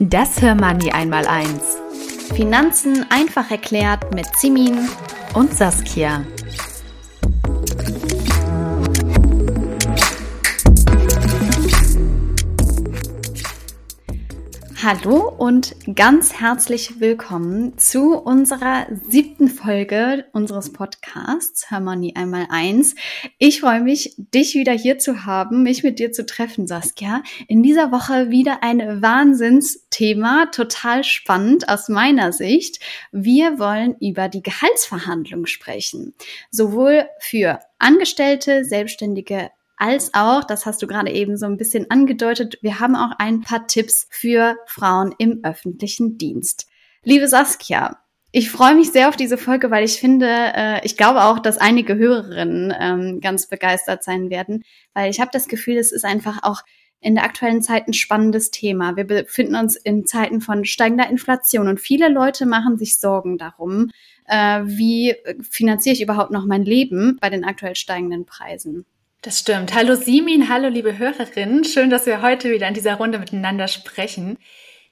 Das Hörmoney einmal eins. Finanzen einfach erklärt mit Simin und Saskia. Hallo und ganz herzlich willkommen zu unserer siebten Folge unseres Podcasts Harmonie einmal eins. Ich freue mich, dich wieder hier zu haben, mich mit dir zu treffen, Saskia. In dieser Woche wieder ein Wahnsinnsthema, total spannend aus meiner Sicht. Wir wollen über die Gehaltsverhandlung sprechen, sowohl für Angestellte, Selbstständige als auch, das hast du gerade eben so ein bisschen angedeutet, wir haben auch ein paar Tipps für Frauen im öffentlichen Dienst. Liebe Saskia, ich freue mich sehr auf diese Folge, weil ich finde, äh, ich glaube auch, dass einige Hörerinnen ähm, ganz begeistert sein werden, weil ich habe das Gefühl, es ist einfach auch in der aktuellen Zeit ein spannendes Thema. Wir befinden uns in Zeiten von steigender Inflation und viele Leute machen sich Sorgen darum, äh, wie finanziere ich überhaupt noch mein Leben bei den aktuell steigenden Preisen. Das stimmt. Hallo Simin, hallo liebe Hörerinnen. Schön, dass wir heute wieder in dieser Runde miteinander sprechen.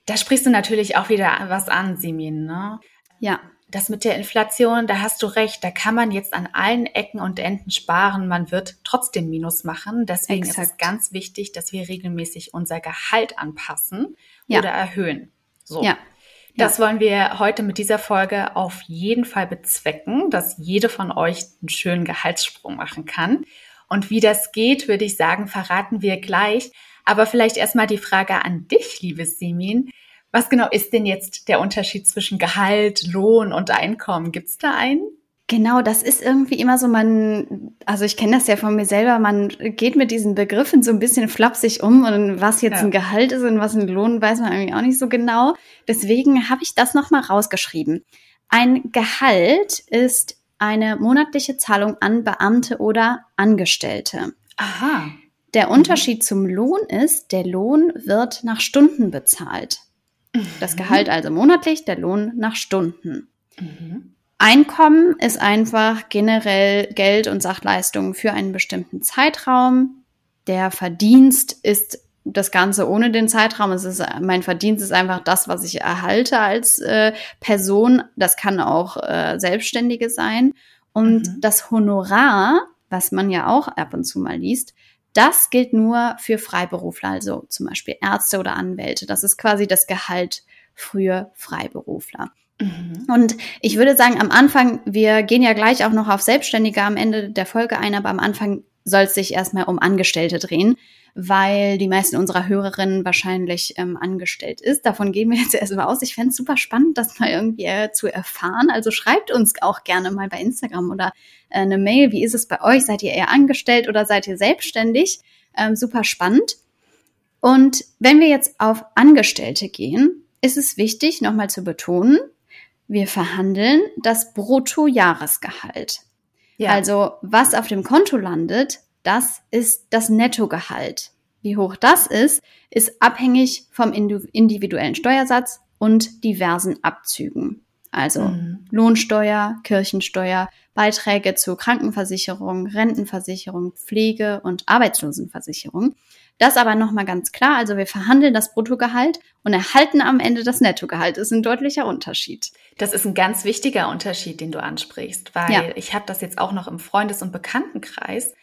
Da sprichst du natürlich auch wieder was an, Simin. Ne? Ja. Das mit der Inflation, da hast du recht, da kann man jetzt an allen Ecken und Enden sparen. Man wird trotzdem Minus machen. Deswegen Exakt. ist es ganz wichtig, dass wir regelmäßig unser Gehalt anpassen ja. oder erhöhen. So. Ja. Das wollen wir heute mit dieser Folge auf jeden Fall bezwecken, dass jede von euch einen schönen Gehaltssprung machen kann. Und wie das geht, würde ich sagen, verraten wir gleich. Aber vielleicht erstmal die Frage an dich, liebes Simin. Was genau ist denn jetzt der Unterschied zwischen Gehalt, Lohn und Einkommen? Gibt es da einen? Genau, das ist irgendwie immer so, man, also ich kenne das ja von mir selber, man geht mit diesen Begriffen so ein bisschen flapsig um und was jetzt ja. ein Gehalt ist und was ein Lohn, weiß man eigentlich auch nicht so genau. Deswegen habe ich das nochmal rausgeschrieben. Ein Gehalt ist eine monatliche Zahlung an Beamte oder Angestellte. Aha. Der Unterschied mhm. zum Lohn ist, der Lohn wird nach Stunden bezahlt. Das mhm. Gehalt also monatlich, der Lohn nach Stunden. Mhm. Einkommen ist einfach generell Geld und Sachleistungen für einen bestimmten Zeitraum. Der Verdienst ist das Ganze ohne den Zeitraum. Es ist, mein Verdienst ist einfach das, was ich erhalte als äh, Person. Das kann auch äh, Selbstständige sein. Und mhm. das Honorar, was man ja auch ab und zu mal liest, das gilt nur für Freiberufler, also zum Beispiel Ärzte oder Anwälte. Das ist quasi das Gehalt für Freiberufler. Mhm. Und ich würde sagen, am Anfang, wir gehen ja gleich auch noch auf Selbstständige am Ende der Folge ein, aber am Anfang soll es sich erstmal um Angestellte drehen weil die meisten unserer Hörerinnen wahrscheinlich ähm, angestellt ist. Davon gehen wir jetzt erstmal aus. Ich fände es super spannend, das mal irgendwie äh, zu erfahren. Also schreibt uns auch gerne mal bei Instagram oder äh, eine Mail. Wie ist es bei euch? Seid ihr eher angestellt oder seid ihr selbstständig? Ähm, super spannend. Und wenn wir jetzt auf Angestellte gehen, ist es wichtig, nochmal zu betonen, wir verhandeln das Bruttojahresgehalt. Ja. Also was auf dem Konto landet, das ist das Nettogehalt. Wie hoch das ist, ist abhängig vom individuellen Steuersatz und diversen Abzügen. Also mhm. Lohnsteuer, Kirchensteuer, Beiträge zur Krankenversicherung, Rentenversicherung, Pflege und Arbeitslosenversicherung. Das aber nochmal ganz klar. Also wir verhandeln das Bruttogehalt und erhalten am Ende das Nettogehalt. Das ist ein deutlicher Unterschied. Das ist ein ganz wichtiger Unterschied, den du ansprichst, weil ja. ich habe das jetzt auch noch im Freundes- und Bekanntenkreis.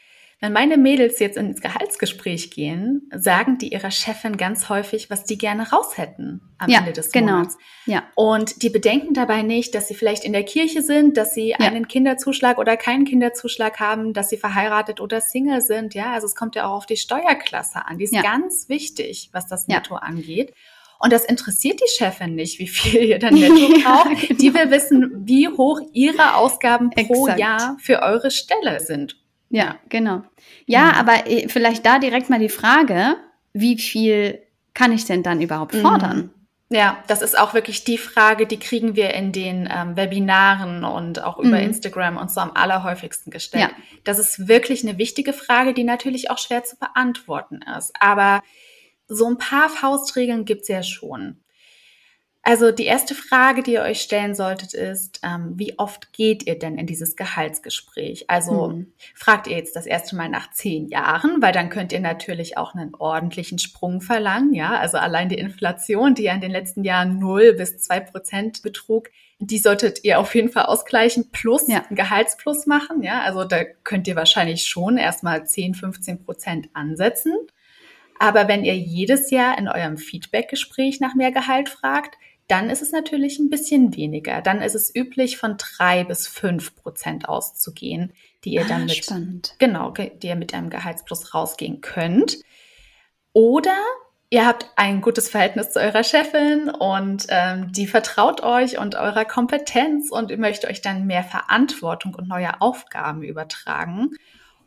Wenn meine Mädels jetzt ins Gehaltsgespräch gehen, sagen die ihrer Chefin ganz häufig, was die gerne raus hätten am ja, Ende des genau. Monats. Ja. Und die bedenken dabei nicht, dass sie vielleicht in der Kirche sind, dass sie ja. einen Kinderzuschlag oder keinen Kinderzuschlag haben, dass sie verheiratet oder Single sind. Ja, also es kommt ja auch auf die Steuerklasse an. Die ist ja. ganz wichtig, was das Netto angeht. Und das interessiert die Chefin nicht, wie viel ihr dann netto braucht. genau. Die will wissen, wie hoch ihre Ausgaben pro Exakt. Jahr für eure Stelle sind. Ja, genau. Ja, mhm. aber äh, vielleicht da direkt mal die Frage, wie viel kann ich denn dann überhaupt mhm. fordern? Ja, das ist auch wirklich die Frage, die kriegen wir in den ähm, Webinaren und auch über mhm. Instagram uns so am allerhäufigsten gestellt. Ja. Das ist wirklich eine wichtige Frage, die natürlich auch schwer zu beantworten ist. Aber so ein paar Faustregeln gibt's ja schon. Also die erste Frage, die ihr euch stellen solltet, ist, ähm, wie oft geht ihr denn in dieses Gehaltsgespräch? Also hm. fragt ihr jetzt das erste Mal nach zehn Jahren, weil dann könnt ihr natürlich auch einen ordentlichen Sprung verlangen. Ja, also allein die Inflation, die ja in den letzten Jahren 0 bis zwei Prozent betrug, die solltet ihr auf jeden Fall ausgleichen plus ja. einen Gehaltsplus machen. Ja, also da könnt ihr wahrscheinlich schon erstmal 10, 15 Prozent ansetzen. Aber wenn ihr jedes Jahr in eurem Feedbackgespräch nach mehr Gehalt fragt, dann ist es natürlich ein bisschen weniger. Dann ist es üblich, von drei bis fünf Prozent auszugehen, die ihr ah, dann mit, spannend. genau, die ihr mit einem Gehaltsplus rausgehen könnt. Oder ihr habt ein gutes Verhältnis zu eurer Chefin und ähm, die vertraut euch und eurer Kompetenz und ihr möchtet euch dann mehr Verantwortung und neue Aufgaben übertragen.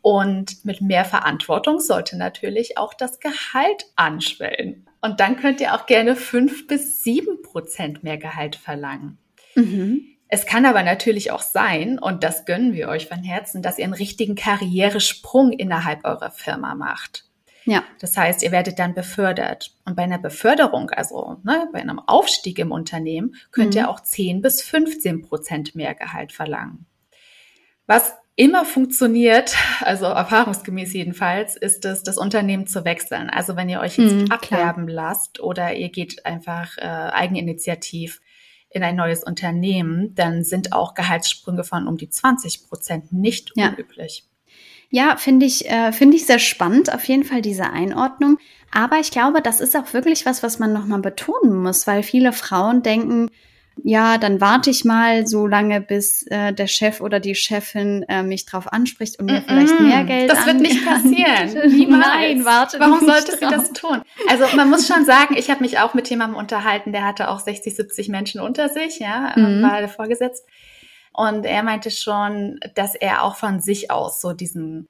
Und mit mehr Verantwortung sollte natürlich auch das Gehalt anschwellen. Und dann könnt ihr auch gerne fünf bis sieben Prozent mehr Gehalt verlangen. Mhm. Es kann aber natürlich auch sein, und das gönnen wir euch von Herzen, dass ihr einen richtigen Karrieresprung innerhalb eurer Firma macht. Ja. Das heißt, ihr werdet dann befördert. Und bei einer Beförderung, also ne, bei einem Aufstieg im Unternehmen, könnt mhm. ihr auch 10 bis 15 Prozent mehr Gehalt verlangen. Was immer funktioniert, also erfahrungsgemäß jedenfalls, ist es, das Unternehmen zu wechseln. Also wenn ihr euch jetzt mm, abwerben lasst oder ihr geht einfach äh, eigeninitiativ in ein neues Unternehmen, dann sind auch Gehaltssprünge von um die 20 Prozent nicht ja. unüblich. Ja, finde ich, äh, finde ich sehr spannend, auf jeden Fall diese Einordnung. Aber ich glaube, das ist auch wirklich was, was man nochmal betonen muss, weil viele Frauen denken, ja, dann warte ich mal so lange, bis äh, der Chef oder die Chefin äh, mich drauf anspricht und mir mm -mm, vielleicht mehr Geld Das wird nicht passieren. Niemals. Nein, warte. Warum sollte sie das tun? Also man muss schon sagen, ich habe mich auch mit jemandem unterhalten, der hatte auch 60, 70 Menschen unter sich, ja, mhm. war vorgesetzt. Und er meinte schon, dass er auch von sich aus so diesen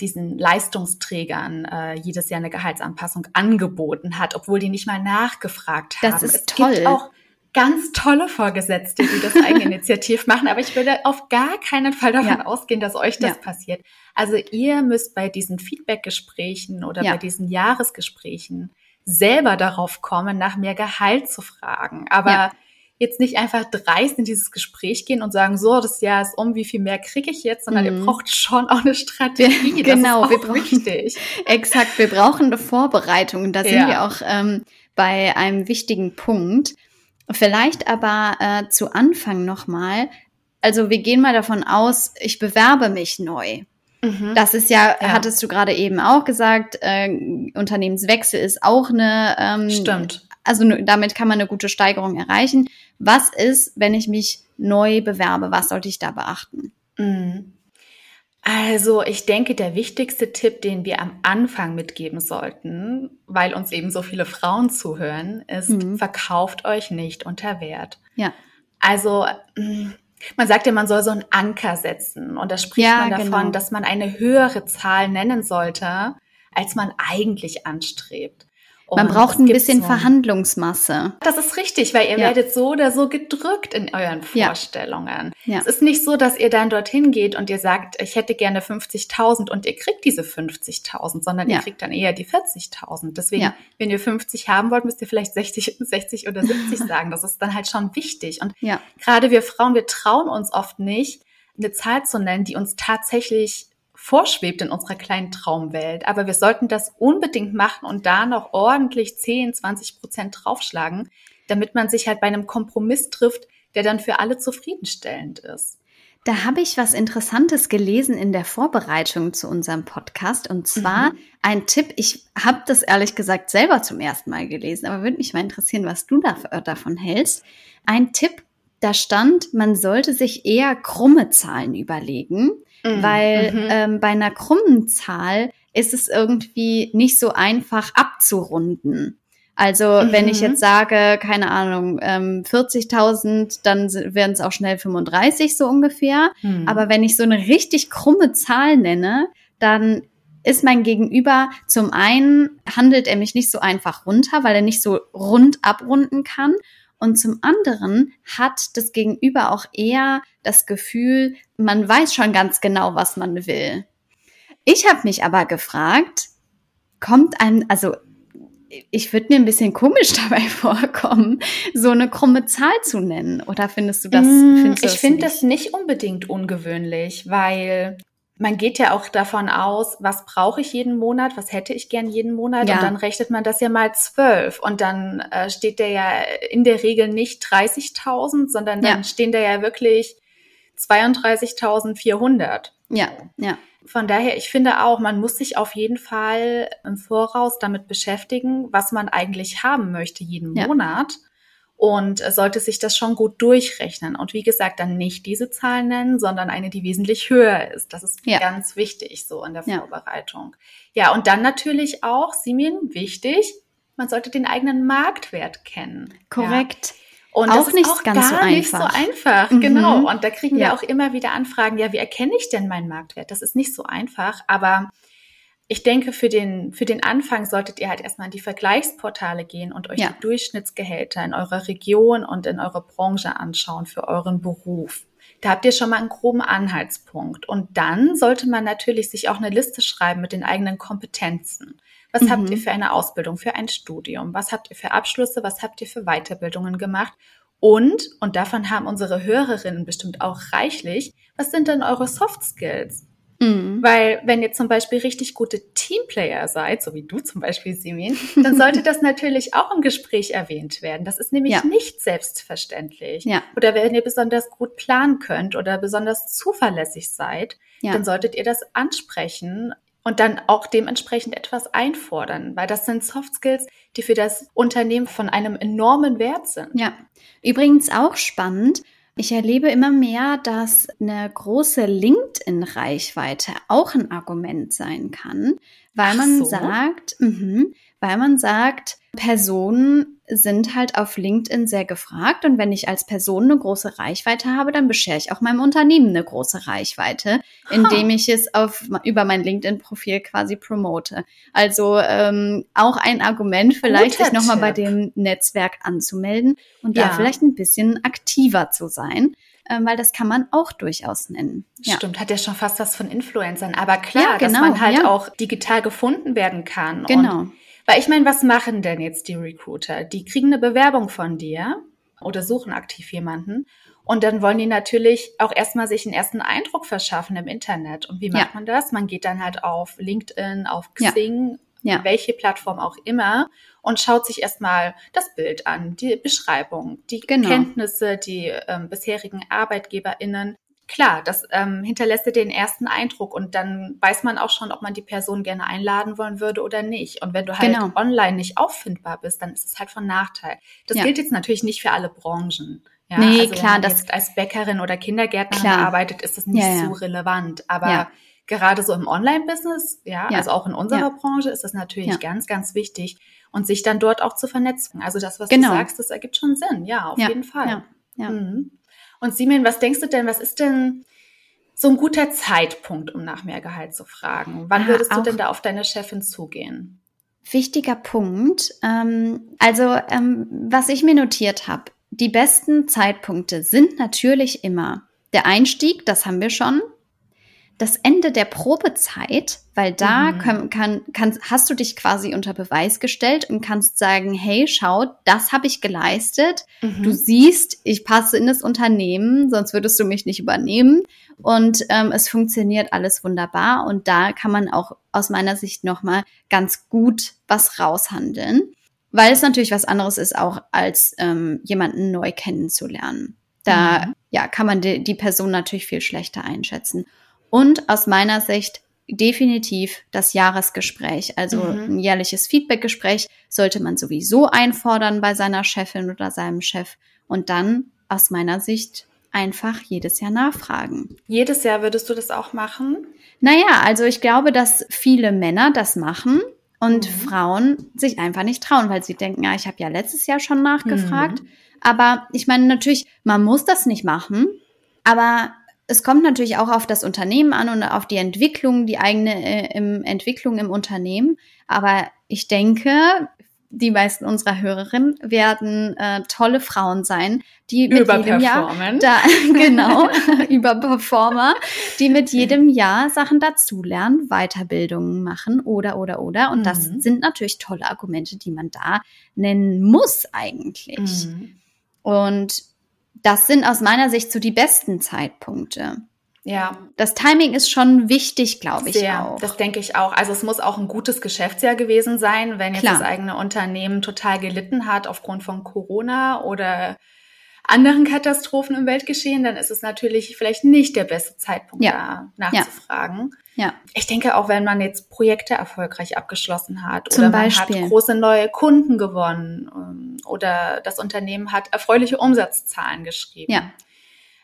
diesen Leistungsträgern äh, jedes Jahr eine Gehaltsanpassung angeboten hat, obwohl die nicht mal nachgefragt haben. Das ist es toll. Gibt auch ganz tolle Vorgesetzte, die das Eigeninitiativ machen, aber ich würde auf gar keinen Fall davon ja. ausgehen, dass euch das ja. passiert. Also ihr müsst bei diesen Feedbackgesprächen oder ja. bei diesen Jahresgesprächen selber darauf kommen, nach mehr Gehalt zu fragen. Aber jetzt nicht einfach dreist in dieses Gespräch gehen und sagen, so, das Jahr ist um, wie viel mehr kriege ich jetzt, sondern mhm. ihr braucht schon auch eine Strategie. Wir, genau, wir brauchen, wichtig. Exakt, wir brauchen eine Vorbereitung. Da sind wir auch ähm, bei einem wichtigen Punkt. Vielleicht aber äh, zu Anfang nochmal, also wir gehen mal davon aus, ich bewerbe mich neu. Mhm. Das ist ja, ja, hattest du gerade eben auch gesagt, äh, Unternehmenswechsel ist auch eine. Ähm, Stimmt. Also damit kann man eine gute Steigerung erreichen. Was ist, wenn ich mich neu bewerbe? Was sollte ich da beachten? Mhm. Also ich denke, der wichtigste Tipp, den wir am Anfang mitgeben sollten, weil uns eben so viele Frauen zuhören, ist, mhm. verkauft euch nicht unter Wert. Ja. Also mm, man sagt ja, man soll so einen Anker setzen und da spricht ja, man davon, genau. dass man eine höhere Zahl nennen sollte, als man eigentlich anstrebt. Man braucht ein bisschen so. Verhandlungsmasse. Das ist richtig, weil ihr ja. werdet so oder so gedrückt in euren Vorstellungen. Ja. Ja. Es ist nicht so, dass ihr dann dorthin geht und ihr sagt, ich hätte gerne 50.000 und ihr kriegt diese 50.000, sondern ihr kriegt dann eher die 40.000. Deswegen, wenn ihr 50 haben wollt, müsst ihr vielleicht 60, 60 oder 70 sagen. Das ist dann halt schon wichtig. Und gerade wir Frauen, wir trauen uns oft nicht, eine Zahl zu nennen, die uns tatsächlich vorschwebt in unserer kleinen Traumwelt. Aber wir sollten das unbedingt machen und da noch ordentlich 10, 20 Prozent draufschlagen, damit man sich halt bei einem Kompromiss trifft, der dann für alle zufriedenstellend ist. Da habe ich was Interessantes gelesen in der Vorbereitung zu unserem Podcast. Und zwar mhm. ein Tipp, ich habe das ehrlich gesagt selber zum ersten Mal gelesen, aber würde mich mal interessieren, was du da, davon hältst. Ein Tipp, da stand, man sollte sich eher krumme Zahlen überlegen, Mhm. Weil mhm. ähm, bei einer krummen Zahl ist es irgendwie nicht so einfach abzurunden. Also mhm. wenn ich mhm. jetzt sage, keine Ahnung, ähm, 40.000, dann werden es auch schnell 35 so ungefähr. Mhm. Aber wenn ich so eine richtig krumme Zahl nenne, dann ist mein Gegenüber zum einen handelt er mich nicht so einfach runter, weil er nicht so rund abrunden kann. Und zum anderen hat das Gegenüber auch eher das Gefühl, man weiß schon ganz genau, was man will. Ich habe mich aber gefragt, kommt einem, also ich würde mir ein bisschen komisch dabei vorkommen, so eine krumme Zahl zu nennen. Oder findest du das? Mm, findest du ich finde das nicht unbedingt ungewöhnlich, weil man geht ja auch davon aus, was brauche ich jeden Monat, was hätte ich gern jeden Monat ja. und dann rechnet man das ja mal zwölf und dann äh, steht der ja in der Regel nicht 30.000, sondern dann ja. stehen da ja wirklich 32.400. Ja, ja. Von daher, ich finde auch, man muss sich auf jeden Fall im Voraus damit beschäftigen, was man eigentlich haben möchte jeden ja. Monat und sollte sich das schon gut durchrechnen. Und wie gesagt, dann nicht diese Zahl nennen, sondern eine, die wesentlich höher ist. Das ist ja. ganz wichtig so in der ja. Vorbereitung. Ja, und dann natürlich auch, Simin, wichtig, man sollte den eigenen Marktwert kennen. Korrekt. Ja. Und auch das ist nicht auch ganz gar so einfach. nicht so einfach, mhm. genau. Und da kriegen wir auch immer wieder Anfragen, ja, wie erkenne ich denn meinen Marktwert? Das ist nicht so einfach, aber ich denke, für den, für den Anfang solltet ihr halt erstmal in die Vergleichsportale gehen und euch ja. die Durchschnittsgehälter in eurer Region und in eurer Branche anschauen für euren Beruf. Da habt ihr schon mal einen groben Anhaltspunkt. Und dann sollte man natürlich sich auch eine Liste schreiben mit den eigenen Kompetenzen. Was mhm. habt ihr für eine Ausbildung, für ein Studium? Was habt ihr für Abschlüsse? Was habt ihr für Weiterbildungen gemacht? Und, und davon haben unsere Hörerinnen bestimmt auch reichlich, was sind denn eure Soft Skills? Mhm. Weil wenn ihr zum Beispiel richtig gute Teamplayer seid, so wie du zum Beispiel, Simin, dann sollte das natürlich auch im Gespräch erwähnt werden. Das ist nämlich ja. nicht selbstverständlich. Ja. Oder wenn ihr besonders gut planen könnt oder besonders zuverlässig seid, ja. dann solltet ihr das ansprechen und dann auch dementsprechend etwas einfordern, weil das sind Soft Skills, die für das Unternehmen von einem enormen Wert sind. Ja, übrigens auch spannend. Ich erlebe immer mehr, dass eine große LinkedIn-Reichweite auch ein Argument sein kann, weil Ach man so. sagt, mh, weil man sagt, Personen sind halt auf LinkedIn sehr gefragt und wenn ich als Person eine große Reichweite habe, dann beschere ich auch meinem Unternehmen eine große Reichweite, indem ich es auf, über mein LinkedIn-Profil quasi promote. Also ähm, auch ein Argument, vielleicht sich nochmal bei dem Netzwerk anzumelden und ja. da vielleicht ein bisschen aktiver zu sein ähm, weil das kann man auch durchaus nennen. Ja. Stimmt, hat ja schon fast was von Influencern. Aber klar, ja, genau, dass man halt ja. auch digital gefunden werden kann. Genau. Und weil ich meine, was machen denn jetzt die Recruiter? Die kriegen eine Bewerbung von dir oder suchen aktiv jemanden. Und dann wollen die natürlich auch erstmal sich einen ersten Eindruck verschaffen im Internet. Und wie macht ja. man das? Man geht dann halt auf LinkedIn, auf Xing, ja. Ja. welche Plattform auch immer und schaut sich erstmal das Bild an, die Beschreibung, die genau. Kenntnisse, die ähm, bisherigen ArbeitgeberInnen klar, das ähm, hinterlässt dir den ersten Eindruck und dann weiß man auch schon, ob man die Person gerne einladen wollen würde oder nicht. Und wenn du halt genau. online nicht auffindbar bist, dann ist es halt von Nachteil. Das ja. gilt jetzt natürlich nicht für alle Branchen. Ja, nee, also klar, wenn man jetzt als Bäckerin oder Kindergärtnerin klar. arbeitet, ist das nicht ja, ja. so relevant. Aber gerade so im Online-Business, ja, also auch in unserer Branche ist das natürlich ganz, ganz wichtig und sich dann dort auch zu vernetzen. Also das, was genau. du sagst, das ergibt schon Sinn. Ja, auf jeden Fall. Ja. Mhm. Und Simon, was denkst du denn, was ist denn so ein guter Zeitpunkt, um nach mehr Gehalt zu fragen? Wann würdest du denn da auf deine Chefin zugehen? Wichtiger Punkt. Ähm, also, ähm, was ich mir notiert habe, die besten Zeitpunkte sind natürlich immer der Einstieg, das haben wir schon, das Ende der Probezeit, weil da mhm. kann, kann, kann, hast du dich quasi unter Beweis gestellt und kannst sagen, hey, schau, das habe ich geleistet. Mhm. Du siehst, ich passe in das Unternehmen, sonst würdest du mich nicht übernehmen. Und ähm, es funktioniert alles wunderbar. Und da kann man auch aus meiner Sicht nochmal ganz gut was raushandeln. Weil es natürlich was anderes ist, auch als ähm, jemanden neu kennenzulernen. Da mhm. ja, kann man die, die Person natürlich viel schlechter einschätzen. Und aus meiner Sicht definitiv das Jahresgespräch, also mhm. ein jährliches Feedbackgespräch sollte man sowieso einfordern bei seiner Chefin oder seinem Chef und dann aus meiner Sicht einfach jedes Jahr nachfragen. Jedes Jahr würdest du das auch machen? Naja, also ich glaube, dass viele Männer das machen und mhm. Frauen sich einfach nicht trauen, weil sie denken, ja, ich habe ja letztes Jahr schon nachgefragt. Mhm. Aber ich meine natürlich, man muss das nicht machen, aber es kommt natürlich auch auf das Unternehmen an und auf die Entwicklung, die eigene äh, im, Entwicklung im Unternehmen. Aber ich denke, die meisten unserer Hörerinnen werden äh, tolle Frauen sein, die mit jedem Jahr da, genau Überperformer, die mit jedem Jahr Sachen dazulernen, Weiterbildungen machen oder oder oder und mhm. das sind natürlich tolle Argumente, die man da nennen muss eigentlich. Mhm. Und das sind aus meiner Sicht so die besten Zeitpunkte. Ja. Das Timing ist schon wichtig, glaube ich Sehr, auch. Das denke ich auch. Also es muss auch ein gutes Geschäftsjahr gewesen sein, wenn jetzt Klar. das eigene Unternehmen total gelitten hat aufgrund von Corona oder anderen Katastrophen im Weltgeschehen, dann ist es natürlich vielleicht nicht der beste Zeitpunkt, ja. da nachzufragen. Ja. Ja. Ich denke auch, wenn man jetzt Projekte erfolgreich abgeschlossen hat Zum oder man Beispiel. hat große neue Kunden gewonnen ähm, oder das Unternehmen hat erfreuliche Umsatzzahlen geschrieben. Ja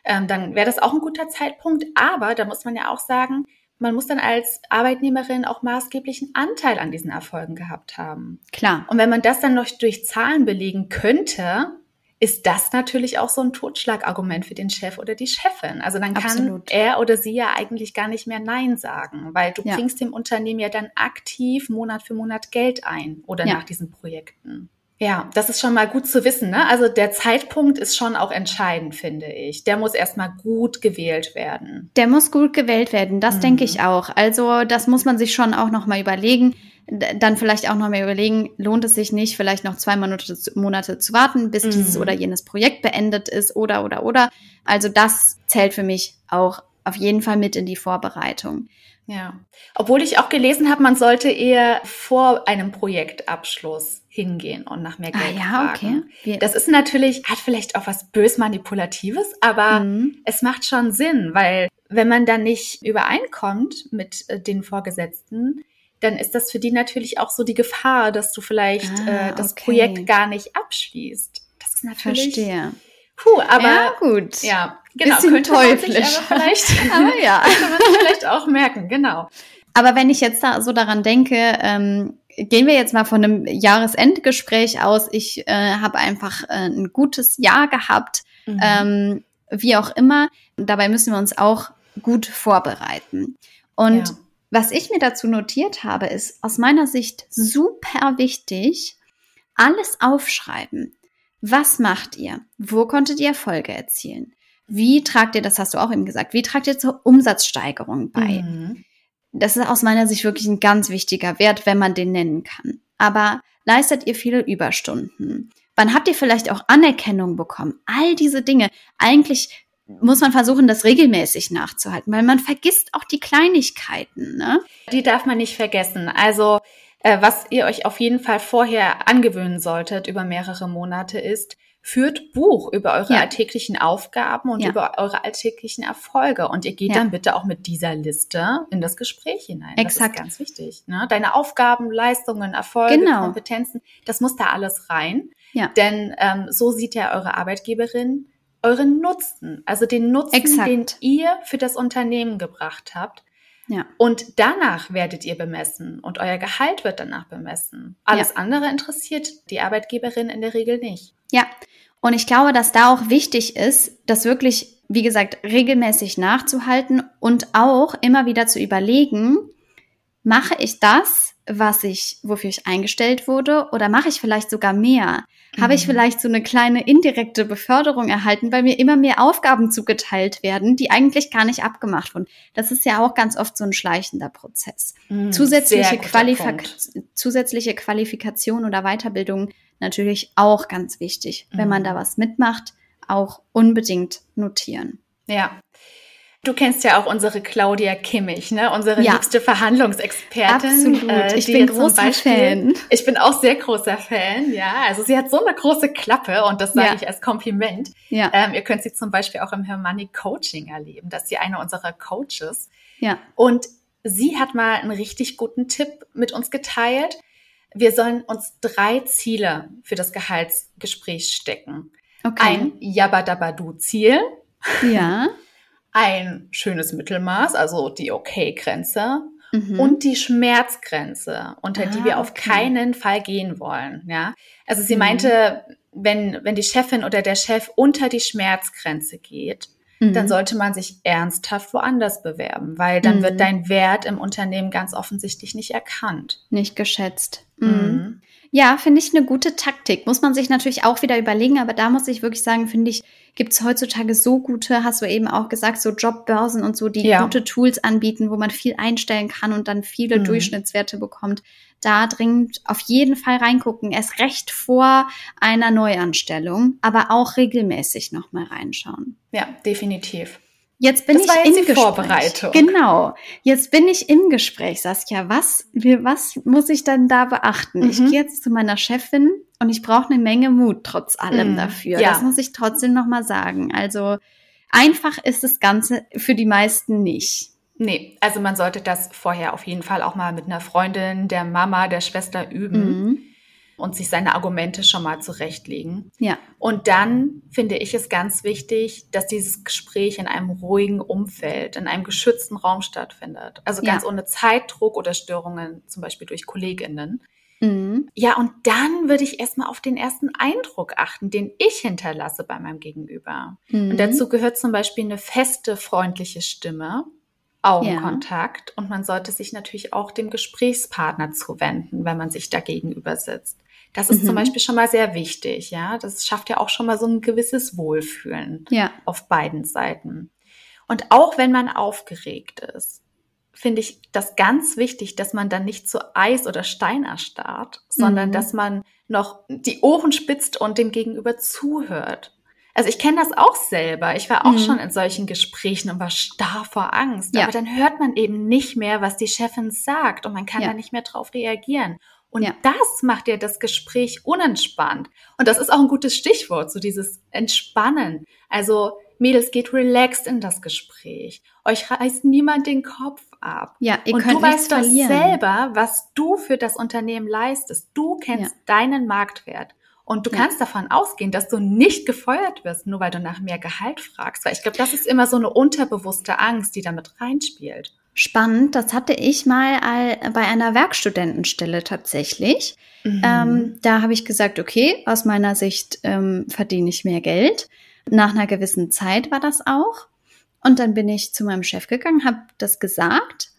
ähm, dann wäre das auch ein guter Zeitpunkt. Aber da muss man ja auch sagen, man muss dann als Arbeitnehmerin auch maßgeblichen Anteil an diesen Erfolgen gehabt haben. Klar. Und wenn man das dann noch durch Zahlen belegen könnte, ist das natürlich auch so ein Totschlagargument für den Chef oder die Chefin. Also dann kann Absolut. er oder sie ja eigentlich gar nicht mehr Nein sagen, weil du ja. bringst dem Unternehmen ja dann aktiv Monat für Monat Geld ein oder ja. nach diesen Projekten. Ja, das ist schon mal gut zu wissen. Ne? Also der Zeitpunkt ist schon auch entscheidend, finde ich. Der muss erstmal gut gewählt werden. Der muss gut gewählt werden, das mhm. denke ich auch. Also das muss man sich schon auch nochmal überlegen. Dann vielleicht auch nochmal überlegen, lohnt es sich nicht, vielleicht noch zwei Monate, Monate zu warten, bis mhm. dieses oder jenes Projekt beendet ist oder oder oder. Also das zählt für mich auch auf jeden Fall mit in die Vorbereitung. Ja, obwohl ich auch gelesen habe, man sollte eher vor einem Projektabschluss hingehen und nach mehr ah, Geld ah, ja, fragen. Okay. Das ist natürlich, hat vielleicht auch was bös manipulatives, aber mhm. es macht schon Sinn, weil wenn man dann nicht übereinkommt mit äh, den Vorgesetzten, dann ist das für die natürlich auch so die Gefahr, dass du vielleicht ah, äh, das okay. Projekt gar nicht abschließt. Das ist natürlich. Verstehe. Puh, aber ja, gut. Ja, genau. Bisschen könnte teuflisch. aber vielleicht, aber ja, könnte man sich vielleicht auch merken, genau. Aber wenn ich jetzt da so daran denke, ähm, gehen wir jetzt mal von einem Jahresendgespräch aus. Ich äh, habe einfach äh, ein gutes Jahr gehabt, mhm. ähm, wie auch immer. Dabei müssen wir uns auch gut vorbereiten. Und ja. Was ich mir dazu notiert habe, ist aus meiner Sicht super wichtig, alles aufschreiben. Was macht ihr? Wo konntet ihr Erfolge erzielen? Wie tragt ihr, das hast du auch eben gesagt, wie tragt ihr zur Umsatzsteigerung bei? Mhm. Das ist aus meiner Sicht wirklich ein ganz wichtiger Wert, wenn man den nennen kann. Aber leistet ihr viele Überstunden? Wann habt ihr vielleicht auch Anerkennung bekommen? All diese Dinge. Eigentlich muss man versuchen, das regelmäßig nachzuhalten, weil man vergisst auch die Kleinigkeiten. Ne? Die darf man nicht vergessen. Also äh, was ihr euch auf jeden Fall vorher angewöhnen solltet über mehrere Monate ist, führt Buch über eure ja. alltäglichen Aufgaben und ja. über eure alltäglichen Erfolge. Und ihr geht ja. dann bitte auch mit dieser Liste in das Gespräch hinein. Exakt. Das ist ganz wichtig. Ne? Deine Aufgaben, Leistungen, Erfolge, genau. Kompetenzen, das muss da alles rein. Ja. Denn ähm, so sieht ja eure Arbeitgeberin euren Nutzen, also den Nutzen, Exakt. den ihr für das Unternehmen gebracht habt. Ja. Und danach werdet ihr bemessen und euer Gehalt wird danach bemessen. Alles ja. andere interessiert die Arbeitgeberin in der Regel nicht. Ja. Und ich glaube, dass da auch wichtig ist, das wirklich, wie gesagt, regelmäßig nachzuhalten und auch immer wieder zu überlegen, mache ich das, was ich, wofür ich eingestellt wurde, oder mache ich vielleicht sogar mehr? Mhm. Habe ich mhm. vielleicht so eine kleine indirekte Beförderung erhalten, weil mir immer mehr Aufgaben zugeteilt werden, die eigentlich gar nicht abgemacht wurden? Das ist ja auch ganz oft so ein schleichender Prozess. Mhm, zusätzliche, Qualifik zusätzliche Qualifikation oder Weiterbildung natürlich auch ganz wichtig. Mhm. Wenn man mhm. da was mitmacht, auch unbedingt notieren. Ja, Du kennst ja auch unsere Claudia Kimmich, ne? unsere ja. liebste Verhandlungsexpertin. Absolut. Äh, ich bin großer Beispiel, Fan. Ich bin auch sehr großer Fan, ja. Also sie hat so eine große Klappe und das sage ja. ich als Kompliment. Ja. Ähm, ihr könnt sie zum Beispiel auch im Hermanni Coaching erleben. Das ist sie eine unserer Coaches. Ja. Und sie hat mal einen richtig guten Tipp mit uns geteilt. Wir sollen uns drei Ziele für das Gehaltsgespräch stecken. Okay. Ein Yabadabadu-Ziel. Ja. ein schönes Mittelmaß, also die Okay-Grenze mhm. und die Schmerzgrenze, unter ah, die wir auf okay. keinen Fall gehen wollen. Ja, also sie mhm. meinte, wenn wenn die Chefin oder der Chef unter die Schmerzgrenze geht, mhm. dann sollte man sich ernsthaft woanders bewerben, weil dann wird mhm. dein Wert im Unternehmen ganz offensichtlich nicht erkannt, nicht geschätzt. Mhm. Mhm. Ja, finde ich eine gute Taktik. Muss man sich natürlich auch wieder überlegen, aber da muss ich wirklich sagen, finde ich, gibt es heutzutage so gute, hast du eben auch gesagt, so Jobbörsen und so, die ja. gute Tools anbieten, wo man viel einstellen kann und dann viele mhm. Durchschnittswerte bekommt. Da dringend auf jeden Fall reingucken. Erst recht vor einer Neuanstellung, aber auch regelmäßig nochmal reinschauen. Ja, definitiv. Jetzt bin das ich war jetzt im die Gespräch. Vorbereitung. Genau. Jetzt bin ich im Gespräch, Saskia. Was, was muss ich denn da beachten? Mhm. Ich gehe jetzt zu meiner Chefin und ich brauche eine Menge Mut trotz allem mhm. dafür. Ja. Das muss ich trotzdem nochmal sagen. Also einfach ist das Ganze für die meisten nicht. Nee, also man sollte das vorher auf jeden Fall auch mal mit einer Freundin, der Mama, der Schwester üben. Mhm und sich seine Argumente schon mal zurechtlegen. Ja. Und dann finde ich es ganz wichtig, dass dieses Gespräch in einem ruhigen Umfeld, in einem geschützten Raum stattfindet. Also ganz ja. ohne Zeitdruck oder Störungen, zum Beispiel durch KollegInnen. Mhm. Ja, und dann würde ich erstmal auf den ersten Eindruck achten, den ich hinterlasse bei meinem Gegenüber. Mhm. Und dazu gehört zum Beispiel eine feste, freundliche Stimme, Augenkontakt ja. und man sollte sich natürlich auch dem Gesprächspartner zuwenden, wenn man sich da gegenüber sitzt. Das ist mhm. zum Beispiel schon mal sehr wichtig, ja. Das schafft ja auch schon mal so ein gewisses Wohlfühlen ja. auf beiden Seiten. Und auch wenn man aufgeregt ist, finde ich das ganz wichtig, dass man dann nicht zu Eis oder Stein erstarrt, sondern mhm. dass man noch die Ohren spitzt und dem Gegenüber zuhört. Also ich kenne das auch selber. Ich war auch mhm. schon in solchen Gesprächen und war starr vor Angst. Ja. Aber dann hört man eben nicht mehr, was die Chefin sagt und man kann ja. da nicht mehr drauf reagieren. Und ja. das macht ja das Gespräch unentspannt. Und das ist auch ein gutes Stichwort, so dieses Entspannen. Also Mädels, geht relaxed in das Gespräch. Euch reißt niemand den Kopf ab. Ja, ihr und könnt du weißt doch selber, was du für das Unternehmen leistest. Du kennst ja. deinen Marktwert. Und du ja. kannst davon ausgehen, dass du nicht gefeuert wirst, nur weil du nach mehr Gehalt fragst. Weil ich glaube, das ist immer so eine unterbewusste Angst, die damit reinspielt. Spannend, das hatte ich mal bei einer Werkstudentenstelle tatsächlich. Mhm. Ähm, da habe ich gesagt, okay, aus meiner Sicht ähm, verdiene ich mehr Geld. Nach einer gewissen Zeit war das auch. Und dann bin ich zu meinem Chef gegangen, habe das gesagt.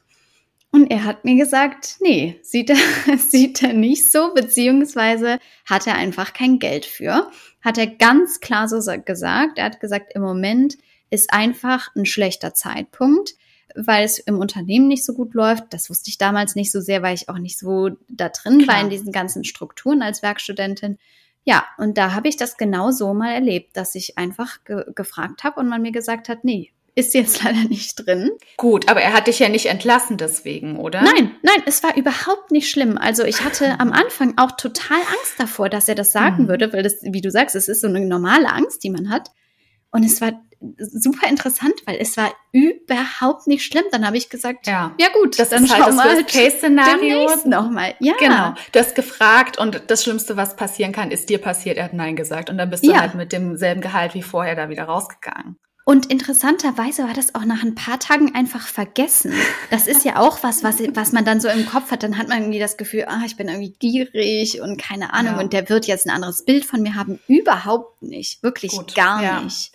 Und er hat mir gesagt, nee, sieht er, sieht er nicht so, beziehungsweise hat er einfach kein Geld für. Hat er ganz klar so gesagt. Er hat gesagt, im Moment ist einfach ein schlechter Zeitpunkt weil es im Unternehmen nicht so gut läuft. Das wusste ich damals nicht so sehr, weil ich auch nicht so da drin Klar. war in diesen ganzen Strukturen als Werkstudentin. Ja, und da habe ich das genau so mal erlebt, dass ich einfach ge gefragt habe und man mir gesagt hat, nee, ist jetzt leider nicht drin. Gut, aber er hat dich ja nicht entlassen deswegen, oder? Nein, nein, es war überhaupt nicht schlimm. Also ich hatte am Anfang auch total Angst davor, dass er das sagen mhm. würde, weil das, wie du sagst, es ist so eine normale Angst, die man hat. Und es war super interessant, weil es war überhaupt nicht schlimm. Dann habe ich gesagt, ja, ja gut, das dann ist halt das Case-Szenario nochmal. Ja, genau. Du hast gefragt und das Schlimmste, was passieren kann, ist dir passiert. Er hat Nein gesagt und dann bist du ja. halt mit demselben Gehalt wie vorher da wieder rausgegangen. Und interessanterweise war das auch nach ein paar Tagen einfach vergessen. Das ist ja auch was, was, was man dann so im Kopf hat. Dann hat man irgendwie das Gefühl, ah, ich bin irgendwie gierig und keine Ahnung. Ja. Und der wird jetzt ein anderes Bild von mir haben. Überhaupt nicht. Wirklich Gut. gar ja. nicht.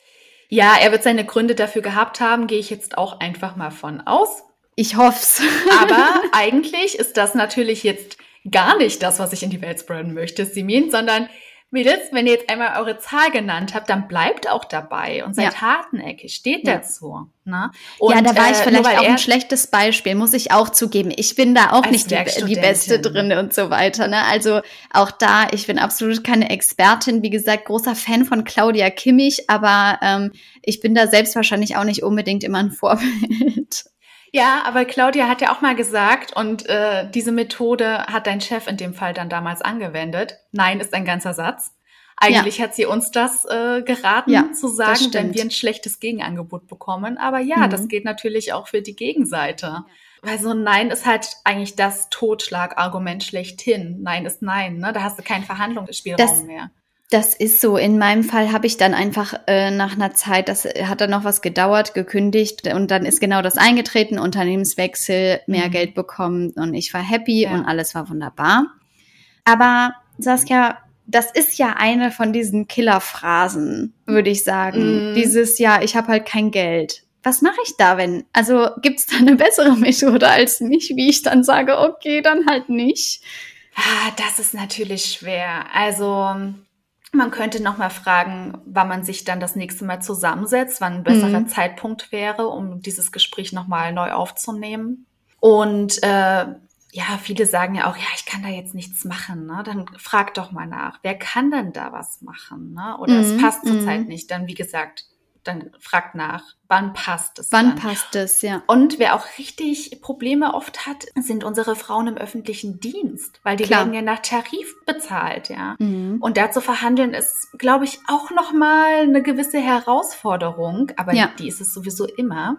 Ja, er wird seine Gründe dafür gehabt haben, gehe ich jetzt auch einfach mal von aus. Ich hoff's. Aber eigentlich ist das natürlich jetzt gar nicht das, was ich in die Welt spreaden möchte, Simin, sondern Mädels, wenn ihr jetzt einmal eure Zahl genannt habt, dann bleibt auch dabei und seid ja. hartnäckig, steht ja. dazu. Ne? Und, ja, da war ich äh, vielleicht auch ein schlechtes Beispiel, muss ich auch zugeben. Ich bin da auch nicht die, die, Beste drin und so weiter. Ne? Also auch da, ich bin absolut keine Expertin. Wie gesagt, großer Fan von Claudia Kimmich, aber ähm, ich bin da selbst wahrscheinlich auch nicht unbedingt immer ein Vorbild. Ja, aber Claudia hat ja auch mal gesagt, und äh, diese Methode hat dein Chef in dem Fall dann damals angewendet. Nein ist ein ganzer Satz. Eigentlich ja. hat sie uns das äh, geraten, ja, zu sagen, wenn wir ein schlechtes Gegenangebot bekommen. Aber ja, mhm. das geht natürlich auch für die Gegenseite. Weil so ein Nein ist halt eigentlich das Totschlagargument schlechthin. Nein ist Nein, ne? Da hast du keinen Verhandlungsspielraum das, mehr. Das ist so. In meinem Fall habe ich dann einfach äh, nach einer Zeit, das hat dann noch was gedauert, gekündigt und dann ist genau das eingetreten, Unternehmenswechsel, mehr mhm. Geld bekommen und ich war happy ja. und alles war wunderbar. Aber Saskia, das ist ja eine von diesen Killerphrasen, würde ich sagen. Mhm. Dieses ja, ich habe halt kein Geld. Was mache ich da, wenn? Also gibt es da eine bessere Methode als mich, wie ich dann sage, okay, dann halt nicht. Ah, das ist natürlich schwer. Also man könnte noch mal fragen, wann man sich dann das nächste Mal zusammensetzt, wann ein besserer mhm. Zeitpunkt wäre, um dieses Gespräch noch mal neu aufzunehmen. Und äh, ja, viele sagen ja auch, ja, ich kann da jetzt nichts machen. Ne? Dann frag doch mal nach, wer kann denn da was machen? Ne? Oder mhm. es passt zurzeit mhm. nicht. Dann, wie gesagt, dann fragt nach, wann passt es? Wann dann? passt es, ja. Und wer auch richtig Probleme oft hat, sind unsere Frauen im öffentlichen Dienst, weil die Klar. werden ja nach Tarif bezahlt, ja. Mhm. Und da zu verhandeln ist, glaube ich, auch nochmal eine gewisse Herausforderung, aber ja. die ist es sowieso immer.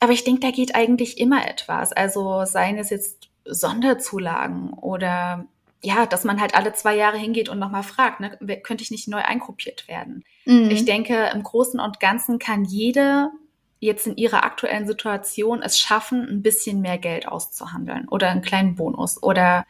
Aber ich denke, da geht eigentlich immer etwas. Also seien es jetzt Sonderzulagen oder ja, dass man halt alle zwei Jahre hingeht und nochmal fragt, ne, könnte ich nicht neu eingruppiert werden? Mhm. Ich denke, im Großen und Ganzen kann jede jetzt in ihrer aktuellen Situation es schaffen, ein bisschen mehr Geld auszuhandeln oder einen kleinen Bonus oder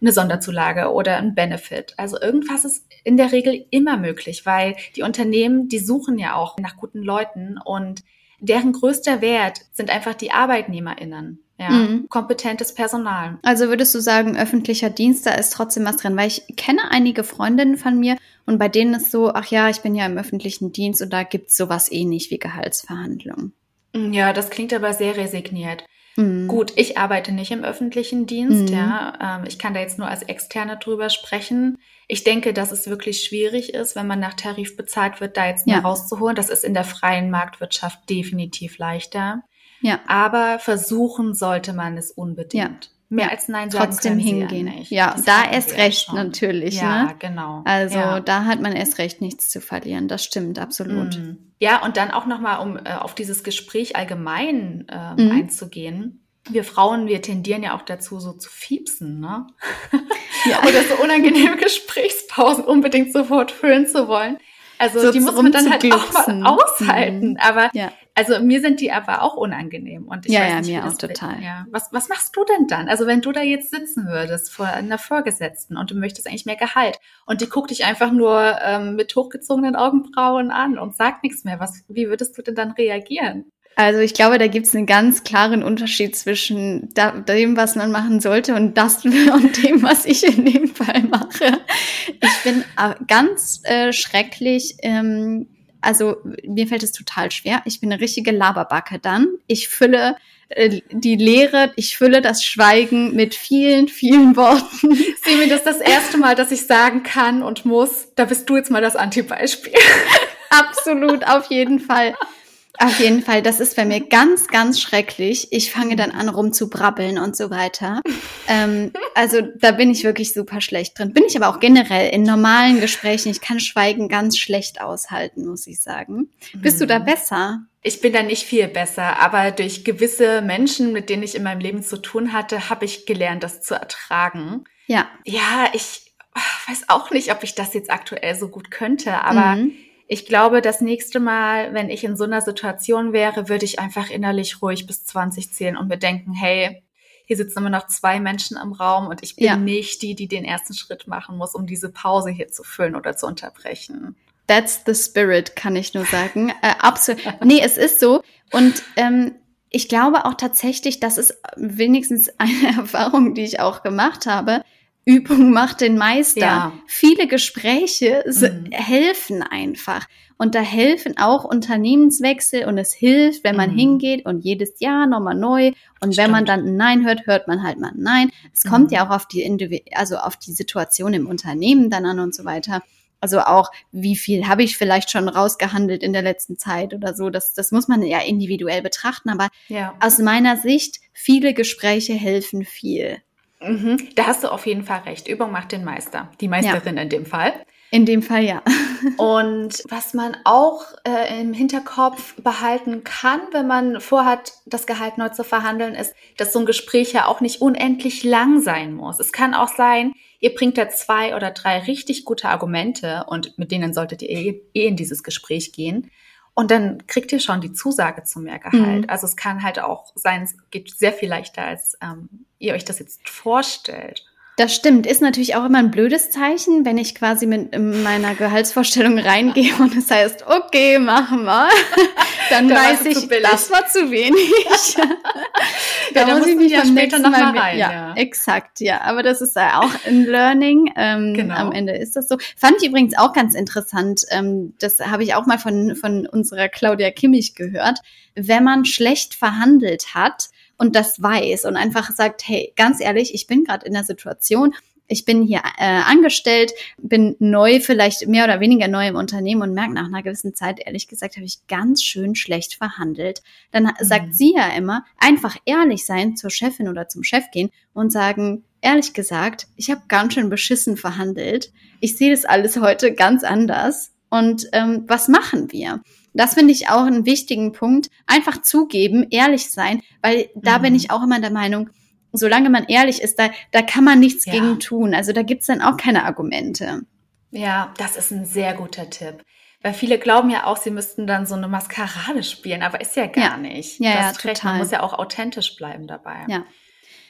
eine Sonderzulage oder ein Benefit. Also irgendwas ist in der Regel immer möglich, weil die Unternehmen, die suchen ja auch nach guten Leuten und deren größter Wert sind einfach die ArbeitnehmerInnen. Ja, mhm. kompetentes Personal. Also würdest du sagen, öffentlicher Dienst, da ist trotzdem was drin, weil ich kenne einige Freundinnen von mir und bei denen ist so, ach ja, ich bin ja im öffentlichen Dienst und da gibt's sowas ähnlich wie Gehaltsverhandlungen. Ja, das klingt aber sehr resigniert. Mhm. Gut, ich arbeite nicht im öffentlichen Dienst, mhm. ja. Ähm, ich kann da jetzt nur als Externe drüber sprechen. Ich denke, dass es wirklich schwierig ist, wenn man nach Tarif bezahlt wird, da jetzt ja. rauszuholen. Das ist in der freien Marktwirtschaft definitiv leichter. Ja. Aber versuchen sollte man es unbedingt. Ja. Mehr als Nein sagen Trotzdem hingehen. Ja, ja da erst recht schon. natürlich. Ja, ne? genau. Also ja. da hat man erst recht nichts zu verlieren. Das stimmt absolut. Mhm. Ja, und dann auch nochmal, um äh, auf dieses Gespräch allgemein äh, mhm. einzugehen. Wir Frauen, wir tendieren ja auch dazu, so zu fiepsen, ne? Ja. Oder so unangenehme Gesprächspausen unbedingt sofort füllen zu wollen. Also so die muss man dann halt auch mal aushalten. Mhm. Aber ja. Also mir sind die aber auch unangenehm. Und ich ja, weiß ja, nicht, mir auch total. Ja. Was, was machst du denn dann? Also wenn du da jetzt sitzen würdest vor einer Vorgesetzten und du möchtest eigentlich mehr Gehalt und die guckt dich einfach nur ähm, mit hochgezogenen Augenbrauen an und sagt nichts mehr, was, wie würdest du denn dann reagieren? Also ich glaube, da gibt es einen ganz klaren Unterschied zwischen dem, was man machen sollte und das und dem, was ich in dem Fall mache. Ich bin äh, ganz äh, schrecklich. Ähm, also mir fällt es total schwer. Ich bin eine richtige Laberbacke dann. Ich fülle äh, die Lehre, ich fülle das Schweigen mit vielen, vielen Worten. Simi, das ist das erste Mal, dass ich sagen kann und muss, da bist du jetzt mal das Antibeispiel. Absolut, auf jeden Fall. Auf jeden Fall, das ist bei mir ganz, ganz schrecklich. Ich fange dann an, rumzubrabbeln und so weiter. ähm, also da bin ich wirklich super schlecht drin. Bin ich aber auch generell in normalen Gesprächen. Ich kann Schweigen ganz schlecht aushalten, muss ich sagen. Bist du da mhm. besser? Ich bin da nicht viel besser, aber durch gewisse Menschen, mit denen ich in meinem Leben zu tun hatte, habe ich gelernt, das zu ertragen. Ja. Ja, ich weiß auch nicht, ob ich das jetzt aktuell so gut könnte, aber mhm ich glaube, das nächste Mal, wenn ich in so einer Situation wäre, würde ich einfach innerlich ruhig bis 20 zählen und mir denken, hey, hier sitzen immer noch zwei Menschen im Raum und ich bin ja. nicht die, die den ersten Schritt machen muss, um diese Pause hier zu füllen oder zu unterbrechen. That's the spirit, kann ich nur sagen. Äh, absolut. Nee, es ist so. Und ähm, ich glaube auch tatsächlich, das ist wenigstens eine Erfahrung, die ich auch gemacht habe. Übung macht den Meister. Ja. Viele Gespräche mhm. helfen einfach. Und da helfen auch Unternehmenswechsel und es hilft, wenn man mhm. hingeht und jedes Jahr nochmal neu. Und Stimmt. wenn man dann ein Nein hört, hört man halt mal ein Nein. Es mhm. kommt ja auch auf die, Individu also auf die Situation im Unternehmen dann an und so weiter. Also auch, wie viel habe ich vielleicht schon rausgehandelt in der letzten Zeit oder so. Das, das muss man ja individuell betrachten. Aber ja. aus meiner Sicht, viele Gespräche helfen viel. Mhm. Da hast du auf jeden Fall recht. Übung macht den Meister. Die Meisterin ja. in dem Fall. In dem Fall ja. Und was man auch äh, im Hinterkopf behalten kann, wenn man vorhat, das Gehalt neu zu verhandeln, ist, dass so ein Gespräch ja auch nicht unendlich lang sein muss. Es kann auch sein, ihr bringt da zwei oder drei richtig gute Argumente und mit denen solltet ihr eh, eh in dieses Gespräch gehen. Und dann kriegt ihr schon die Zusage zu mehr Gehalt. Mhm. Also es kann halt auch sein, es geht sehr viel leichter, als ähm, ihr euch das jetzt vorstellt. Das stimmt. Ist natürlich auch immer ein blödes Zeichen, wenn ich quasi mit meiner Gehaltsvorstellung reingehe und es heißt, okay, machen wir. Dann da weiß ich, das war zu wenig. da, da muss ich mich ja später nochmal rein. Ja, ja, exakt, ja. Aber das ist auch ein Learning. Ähm, genau. Am Ende ist das so. Fand ich übrigens auch ganz interessant. Ähm, das habe ich auch mal von, von unserer Claudia Kimmich gehört. Wenn man schlecht verhandelt hat, und das weiß und einfach sagt, hey, ganz ehrlich, ich bin gerade in der Situation, ich bin hier äh, angestellt, bin neu, vielleicht mehr oder weniger neu im Unternehmen und merke nach einer gewissen Zeit, ehrlich gesagt, habe ich ganz schön schlecht verhandelt. Dann mhm. sagt sie ja immer, einfach ehrlich sein zur Chefin oder zum Chef gehen und sagen, ehrlich gesagt, ich habe ganz schön beschissen verhandelt. Ich sehe das alles heute ganz anders. Und ähm, was machen wir? Das finde ich auch einen wichtigen Punkt. Einfach zugeben, ehrlich sein, weil da mhm. bin ich auch immer der Meinung, solange man ehrlich ist, da, da kann man nichts ja. gegen tun. Also da gibt's dann auch keine Argumente. Ja, das ist ein sehr guter Tipp. Weil viele glauben ja auch, sie müssten dann so eine Maskerade spielen, aber ist ja gar ja. nicht. Ja, das ja, total. Man muss ja auch authentisch bleiben dabei. Ja.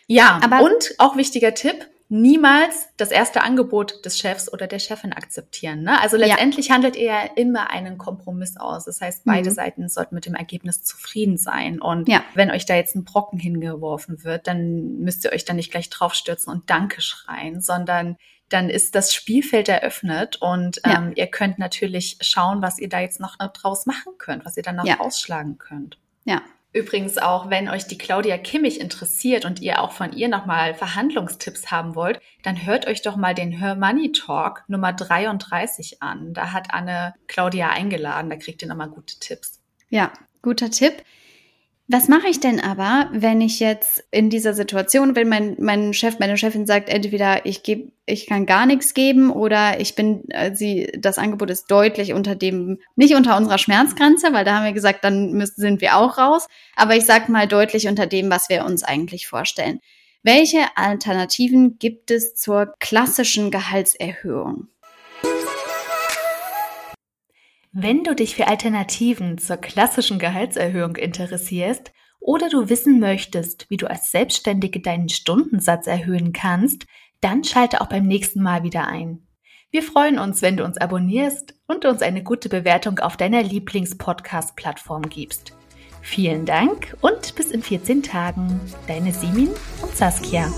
Ja, aber und auch wichtiger Tipp, niemals das erste Angebot des Chefs oder der Chefin akzeptieren. Ne? Also letztendlich ja. handelt ihr ja immer einen Kompromiss aus. Das heißt, beide mhm. Seiten sollten mit dem Ergebnis zufrieden sein. Und ja. wenn euch da jetzt ein Brocken hingeworfen wird, dann müsst ihr euch da nicht gleich draufstürzen und Danke schreien, sondern dann ist das Spielfeld eröffnet und ja. ähm, ihr könnt natürlich schauen, was ihr da jetzt noch draus machen könnt, was ihr dann noch ausschlagen könnt. Ja, Übrigens auch, wenn euch die Claudia Kimmich interessiert und ihr auch von ihr nochmal Verhandlungstipps haben wollt, dann hört euch doch mal den Her Money Talk Nummer 33 an. Da hat Anne Claudia eingeladen, da kriegt ihr nochmal gute Tipps. Ja, guter Tipp. Was mache ich denn aber, wenn ich jetzt in dieser Situation, wenn mein, mein Chef, meine Chefin sagt, entweder ich gebe, ich kann gar nichts geben oder ich bin, äh, sie, das Angebot ist deutlich unter dem, nicht unter unserer Schmerzgrenze, weil da haben wir gesagt, dann müssen, sind wir auch raus, aber ich sag mal deutlich unter dem, was wir uns eigentlich vorstellen. Welche Alternativen gibt es zur klassischen Gehaltserhöhung? Wenn du dich für Alternativen zur klassischen Gehaltserhöhung interessierst oder du wissen möchtest, wie du als Selbstständige deinen Stundensatz erhöhen kannst, dann schalte auch beim nächsten Mal wieder ein. Wir freuen uns, wenn du uns abonnierst und uns eine gute Bewertung auf deiner Lieblings-Podcast-Plattform gibst. Vielen Dank und bis in 14 Tagen. Deine Simin und Saskia.